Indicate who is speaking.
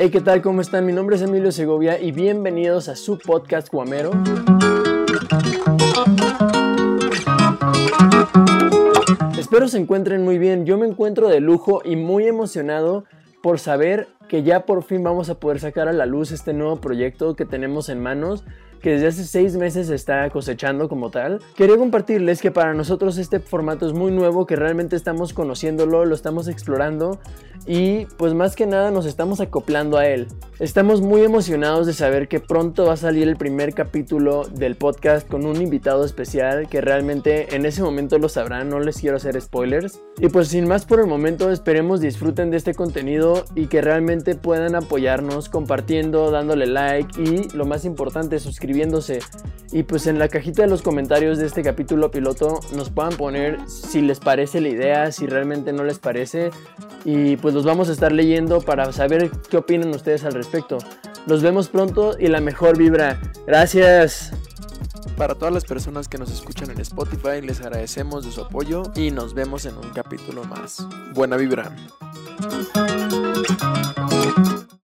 Speaker 1: Hey, ¿qué tal? ¿Cómo están? Mi nombre es Emilio Segovia y bienvenidos a su podcast Guamero. Espero se encuentren muy bien. Yo me encuentro de lujo y muy emocionado por saber que ya por fin vamos a poder sacar a la luz este nuevo proyecto que tenemos en manos que desde hace seis meses está cosechando como tal. Quería compartirles que para nosotros este formato es muy nuevo, que realmente estamos conociéndolo, lo estamos explorando y pues más que nada nos estamos acoplando a él. Estamos muy emocionados de saber que pronto va a salir el primer capítulo del podcast con un invitado especial que realmente en ese momento lo sabrán, no les quiero hacer spoilers. Y pues sin más por el momento esperemos disfruten de este contenido y que realmente puedan apoyarnos compartiendo, dándole like y lo más importante suscribiendo y pues en la cajita de los comentarios de este capítulo piloto nos puedan poner si les parece la idea, si realmente no les parece y pues los vamos a estar leyendo para saber qué opinan ustedes al respecto. Nos vemos pronto y la mejor vibra. Gracias.
Speaker 2: Para todas las personas que nos escuchan en Spotify, les agradecemos de su apoyo y nos vemos en un capítulo más. Buena vibra.